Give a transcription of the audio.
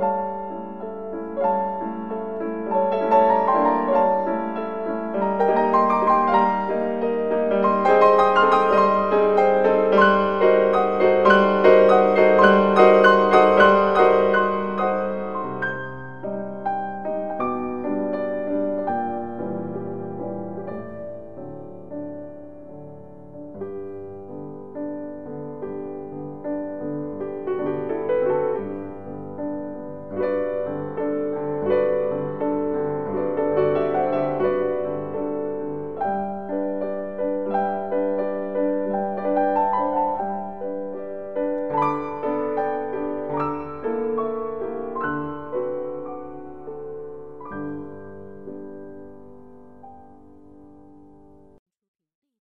you